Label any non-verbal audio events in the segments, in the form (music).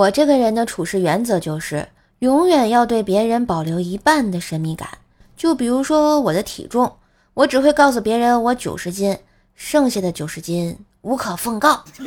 我这个人的处事原则就是，永远要对别人保留一半的神秘感。就比如说我的体重，我只会告诉别人我九十斤，剩下的九十斤无可奉告。(laughs)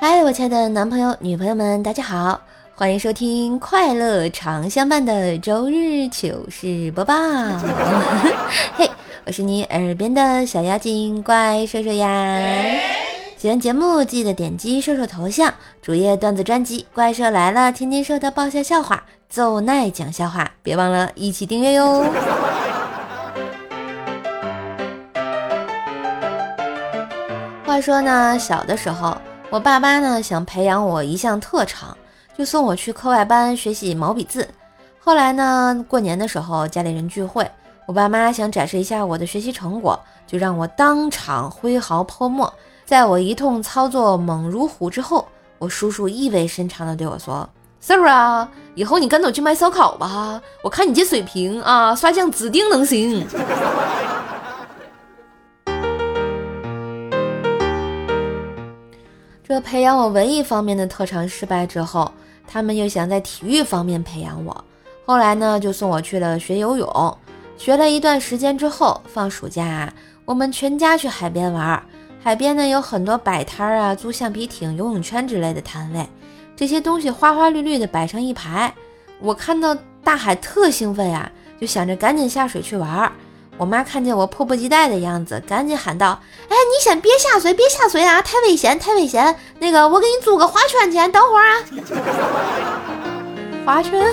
嗨，我亲爱的男朋友、女朋友们，大家好，欢迎收听快乐常相伴的周日糗事播报。(laughs) 嘿，我是你耳边的小妖精怪兽兽呀。喜欢节目记得点击兽兽头像，主页段子专辑《怪兽来了》，天天瘦的爆笑笑话，奏奈讲笑话，别忘了一起订阅哟。话说呢，小的时候，我爸妈呢想培养我一项特长，就送我去课外班学习毛笔字。后来呢，过年的时候家里人聚会，我爸妈想展示一下我的学习成果，就让我当场挥毫泼墨。在我一通操作猛如虎之后，我叔叔意味深长地对我说：“Sir 啊，以后你跟着去卖烧烤吧，我看你这水平啊，刷酱指定能行。” (laughs) 这培养我文艺方面的特长失败之后，他们又想在体育方面培养我。后来呢，就送我去了学游泳。学了一段时间之后，放暑假，我们全家去海边玩。海边呢有很多摆摊儿啊，租橡皮艇、游泳圈之类的摊位，这些东西花花绿绿的摆成一排。我看到大海特兴奋呀，就想着赶紧下水去玩。我妈看见我迫不及待的样子，赶紧喊道：“哎，你先别下水，别下水啊，太危险，太危险！那个，我给你租个划圈去，等会儿啊。”划圈。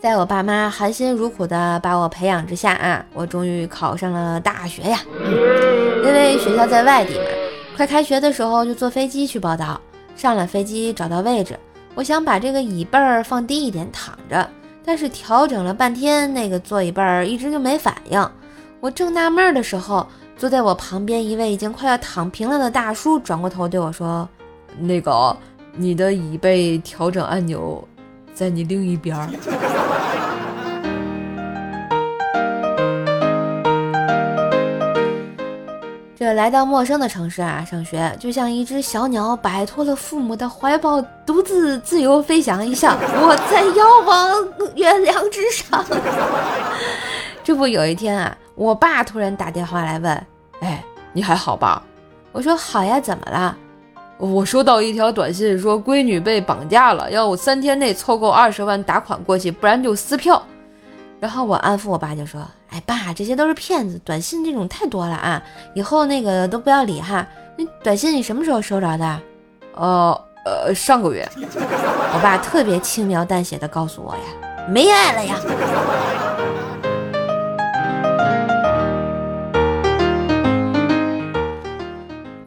在我爸妈含辛茹苦的把我培养之下啊，我终于考上了大学呀。因为学校在外地嘛，快开学的时候就坐飞机去报道。上了飞机找到位置，我想把这个椅背儿放低一点躺着，但是调整了半天，那个座椅背儿一直就没反应。我正纳闷的时候，坐在我旁边一位已经快要躺平了的大叔转过头对我说：“那个，你的椅背调整按钮。”在你另一边这来到陌生的城市啊，上学就像一只小鸟摆脱了父母的怀抱，独自自由飞翔一下。我在遥望月亮之上。(laughs) 这不，有一天啊，我爸突然打电话来问：“哎，你还好吧？”我说：“好呀，怎么了？”我收到一条短信，说闺女被绑架了，要我三天内凑够二十万打款过去，不然就撕票。然后我安抚我爸，就说：“哎，爸，这些都是骗子，短信这种太多了啊，以后那个都不要理哈。那短信你什么时候收着的？哦呃，上个月。(laughs) 我爸特别轻描淡写的告诉我呀，没爱了呀。”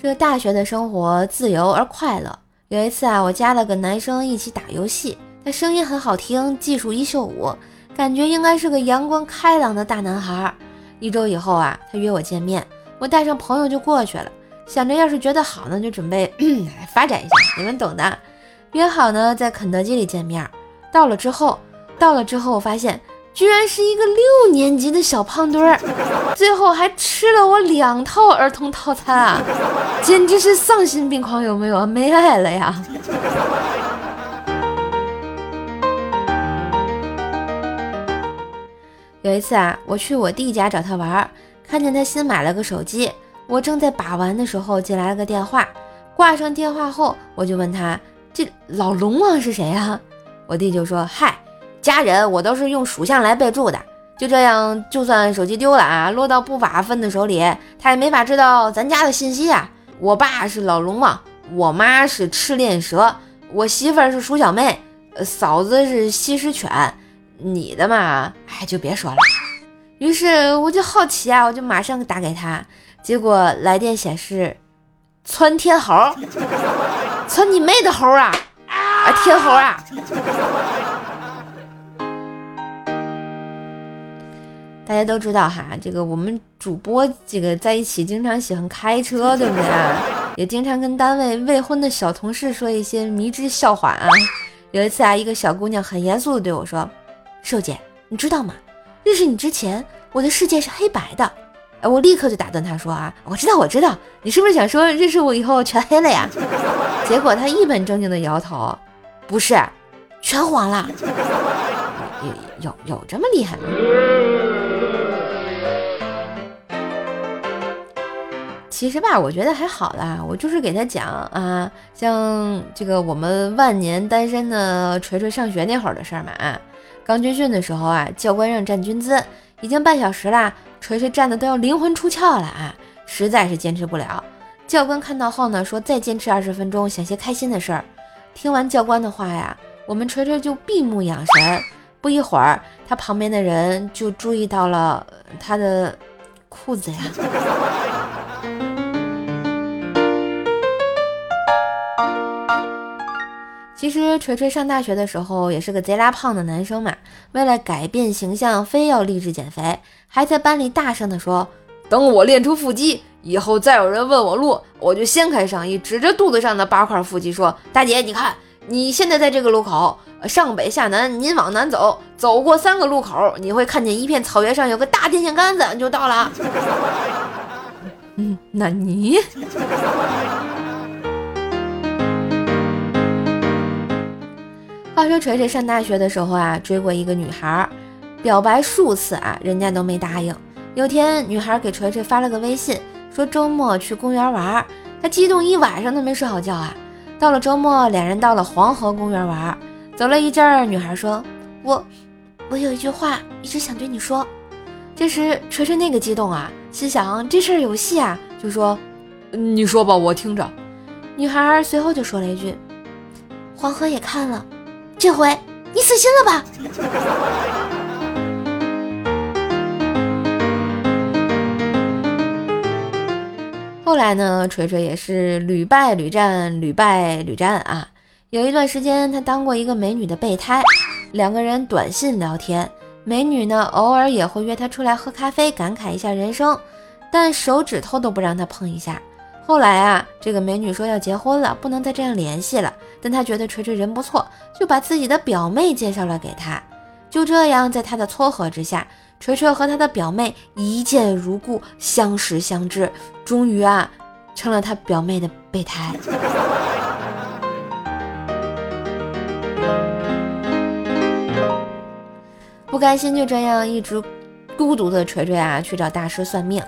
这大学的生活自由而快乐。有一次啊，我加了个男生一起打游戏，他声音很好听，技术一秀五，感觉应该是个阳光开朗的大男孩。一周以后啊，他约我见面，我带上朋友就过去了，想着要是觉得好呢，就准备 (clears throat) 发展一下，你们懂的。约好呢，在肯德基里见面。到了之后，到了之后，我发现。居然是一个六年级的小胖墩儿，最后还吃了我两套儿童套餐啊！简直是丧心病狂，有没有？没爱了呀！有一次啊，我去我弟家找他玩，看见他新买了个手机，我正在把玩的时候，进来了个电话。挂上电话后，我就问他：“这老龙王是谁啊？”我弟就说：“嗨。”家人，我都是用属相来备注的。就这样，就算手机丢了啊，落到不法分子手里，他也没法知道咱家的信息啊。我爸是老龙王，我妈是赤练蛇，我媳妇儿是鼠小妹，嫂子是西施犬。你的嘛，哎，就别说了。于是我就好奇啊，我就马上打给他，结果来电显示，窜天猴，(laughs) 窜你妹的猴啊！啊，天猴啊！大家都知道哈，这个我们主播这个在一起经常喜欢开车，对不对啊？也经常跟单位未婚的小同事说一些迷之笑话啊。有一次啊，一个小姑娘很严肃的对我说：“瘦姐，你知道吗？认识你之前，我的世界是黑白的。哎，我立刻就打断他说啊，我知道，我知道，你是不是想说认识我以后全黑了呀？(laughs) 结果他一本正经的摇头，不是，全黄了。有有有这么厉害吗？其实吧，我觉得还好啦。我就是给他讲啊，像这个我们万年单身的锤锤上学那会儿的事儿嘛。刚军训的时候啊，教官让站军姿，已经半小时啦，锤锤站的都要灵魂出窍了啊，实在是坚持不了。教官看到后呢，说再坚持二十分钟，想些开心的事儿。听完教官的话呀，我们锤锤就闭目养神。不一会儿，他旁边的人就注意到了他的裤子呀。其实锤锤上大学的时候也是个贼拉胖的男生嘛，为了改变形象，非要励志减肥，还在班里大声地说：“等我练出腹肌，以后再有人问我路，我就掀开上衣，指着肚子上的八块腹肌说：‘大姐，你看，你现在在这个路口，上北下南，您往南走，走过三个路口，你会看见一片草原上有个大电线杆子，就到了。(laughs) ’嗯，那你？”话说锤锤上大学的时候啊，追过一个女孩，表白数次啊，人家都没答应。有天，女孩给锤锤发了个微信，说周末去公园玩。他激动一晚上都没睡好觉啊。到了周末，两人到了黄河公园玩，走了一阵儿，女孩说：“我，我有一句话一直想对你说。”这时，锤锤那个激动啊，心想这事儿有戏啊，就说：“你说吧，我听着。”女孩随后就说了一句：“黄河也看了。”这回你死心了吧？(laughs) 后来呢，锤锤也是屡败屡战，屡败屡战啊。有一段时间，他当过一个美女的备胎，两个人短信聊天，美女呢偶尔也会约他出来喝咖啡，感慨一下人生，但手指头都不让他碰一下。后来啊，这个美女说要结婚了，不能再这样联系了。但他觉得锤锤人不错，就把自己的表妹介绍了给他。就这样，在他的撮合之下，锤锤和他的表妹一见如故，相识相知，终于啊，成了他表妹的备胎。(laughs) 不甘心就这样一直孤独的锤锤啊，去找大师算命。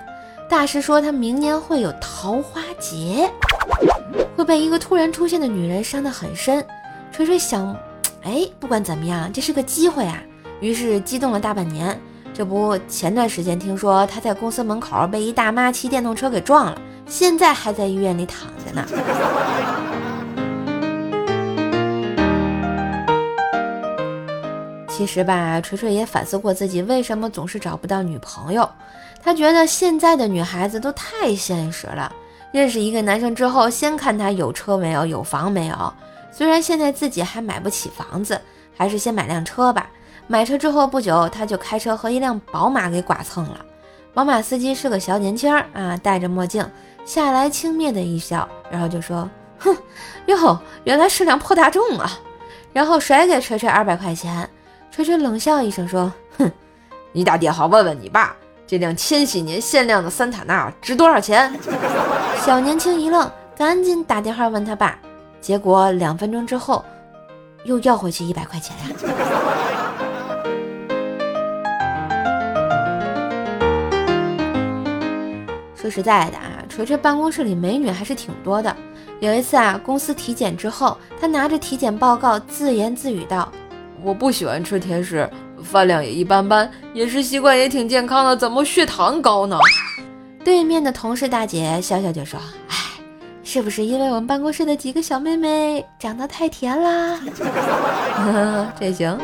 大师说他明年会有桃花劫。会被一个突然出现的女人伤得很深。锤锤想，哎，不管怎么样，这是个机会啊！于是激动了大半年。这不，前段时间听说他在公司门口被一大妈骑电动车给撞了，现在还在医院里躺着呢。其实吧，锤锤也反思过自己为什么总是找不到女朋友。他觉得现在的女孩子都太现实了。认识一个男生之后，先看他有车没有，有房没有。虽然现在自己还买不起房子，还是先买辆车吧。买车之后不久，他就开车和一辆宝马给剐蹭了。宝马司机是个小年轻儿啊，戴着墨镜下来，轻蔑的一笑，然后就说：“哼，哟，原来是辆破大众啊！”然后甩给锤锤二百块钱。锤锤冷笑一声说：“哼，你打电话问问你爸。”这辆千禧年限量的桑塔纳值多少钱？小年轻一愣，赶紧打电话问他爸。结果两分钟之后，又要回去一百块钱呀。说实在的啊，锤锤办公室里美女还是挺多的。有一次啊，公司体检之后，他拿着体检报告自言自语道：“我不喜欢吃甜食。”饭量也一般般，饮食习惯也挺健康的，怎么血糖高呢？对面的同事大姐笑笑就说：“哎，是不是因为我们办公室的几个小妹妹长得太甜啦？” (laughs) 这行。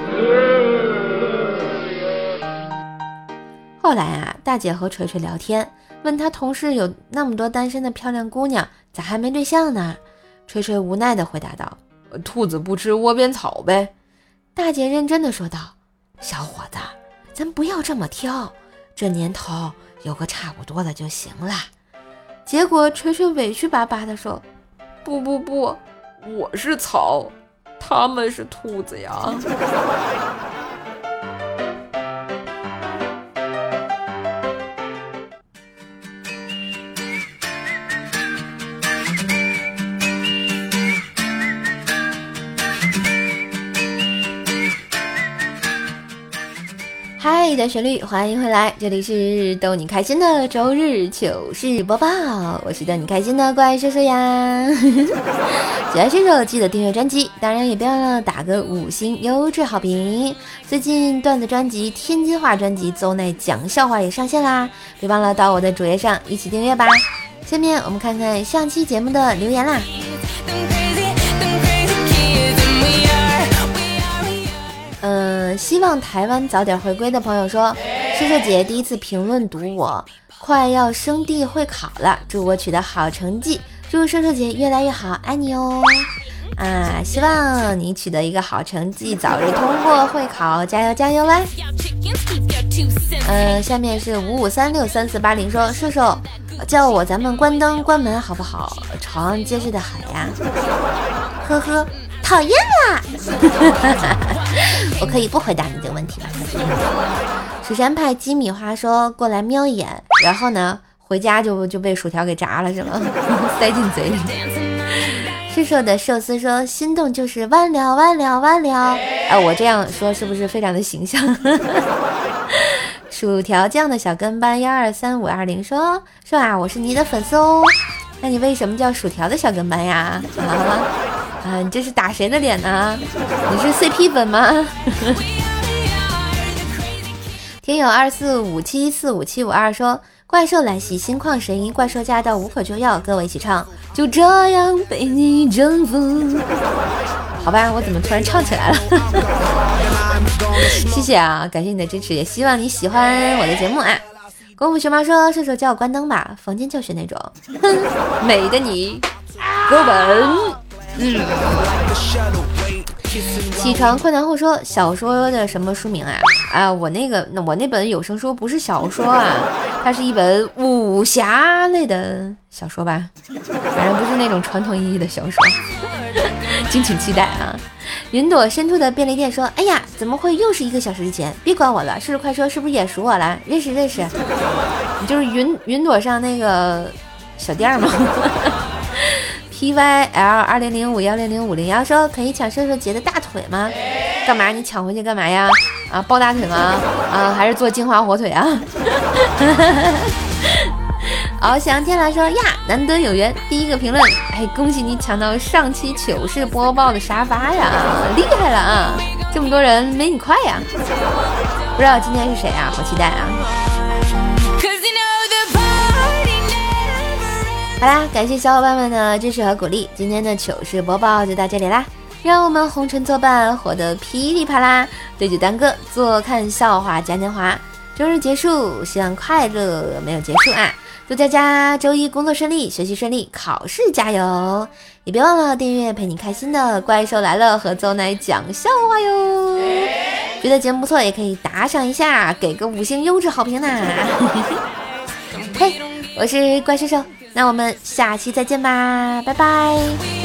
后来啊，大姐和锤锤聊天，问他同事有那么多单身的漂亮姑娘，咋还没对象呢？锤锤无奈的回答道：“兔子不吃窝边草呗。”大姐认真的说道。小伙子，咱不要这么挑，这年头有个差不多的就行了。结果锤锤委屈巴巴地说：“不不不，我是草，他们是兔子呀。” (laughs) 的旋律，欢迎回来，这里是逗你开心的周日糗事播报，我是逗你开心的怪叔叔呀。喜欢射手记得订阅专辑，当然也别忘了打个五星优质好评。最近段子专辑、天津话专辑、邹奈讲笑话也上线啦，别忘了到我的主页上一起订阅吧。下面我们看看上期节目的留言啦。希望台湾早点回归的朋友说，射手姐第一次评论读我，快要升地会考了，祝我取得好成绩，祝射手姐越来越好，爱你哦！啊，希望你取得一个好成绩，早日通过会考，加油加油啦！嗯，下面是五五三六三四八零说，射手叫我咱们关灯关门好不好？床结实的很呀，呵呵。讨厌啦！(laughs) 我可以不回答你这个问题吗？蜀山派鸡米花说过来瞄一眼，然后呢，回家就就被薯条给炸了是吗？(laughs) 塞进嘴里。是说的寿司说心动就是完了完了完了。哎，我这样说是不是非常的形象？(laughs) 薯条酱的小跟班幺二三五二零说说啊，我是你的粉丝哦。那你为什么叫薯条的小跟班呀？啊？啊，你这是打谁的脸呢？你是 CP 粉吗？(laughs) 听友二四五七四五七五二说，怪兽来袭，心旷神怡，怪兽驾到，无可救药，跟我一起唱，就这样被你征服。好吧，我怎么突然唱起来了？(laughs) 谢谢啊，感谢你的支持，也希望你喜欢我的节目啊。功夫熊猫说，射手叫我关灯吧，房间教学那种。哼，(laughs) 美的你，哥本。起床困难后说小说的什么书名啊？啊，我那个，那我那本有声书不是小说啊，它是一本武侠类的小说吧？反正不是那种传统意义的小说，敬请期待啊！云朵深处的便利店说：“哎呀，怎么会又是一个小时之前？别管我了，是不是快说，是不是也熟我了？认识认识，你就是云云朵上那个小店吗？” T Y L 二零零五幺零零五零幺说可以抢射手节的大腿吗？干嘛？你抢回去干嘛呀？啊，抱大腿吗？啊，还是做金华火腿啊？(laughs) 翱翔天蓝说呀，难得有缘，第一个评论，哎，恭喜你抢到上期糗事播报的沙发呀，厉害了啊！这么多人没你快呀？不知道今天是谁啊？好期待啊！好啦，感谢小伙伴们的支持和鼓励，今天的糗事播报就到这里啦！让我们红尘作伴，活得噼里啪啦！对酒当歌，坐看笑话嘉年华。周日结束，希望快乐没有结束啊！祝大家周一工作顺利，学习顺利，考试加油！也别忘了订阅陪你开心的怪兽来了和邹奶讲笑话哟！觉得节目不错，也可以打赏一下，给个五星优质好评呐！嘿，我是怪兽兽。那我们下期再见吧，拜拜。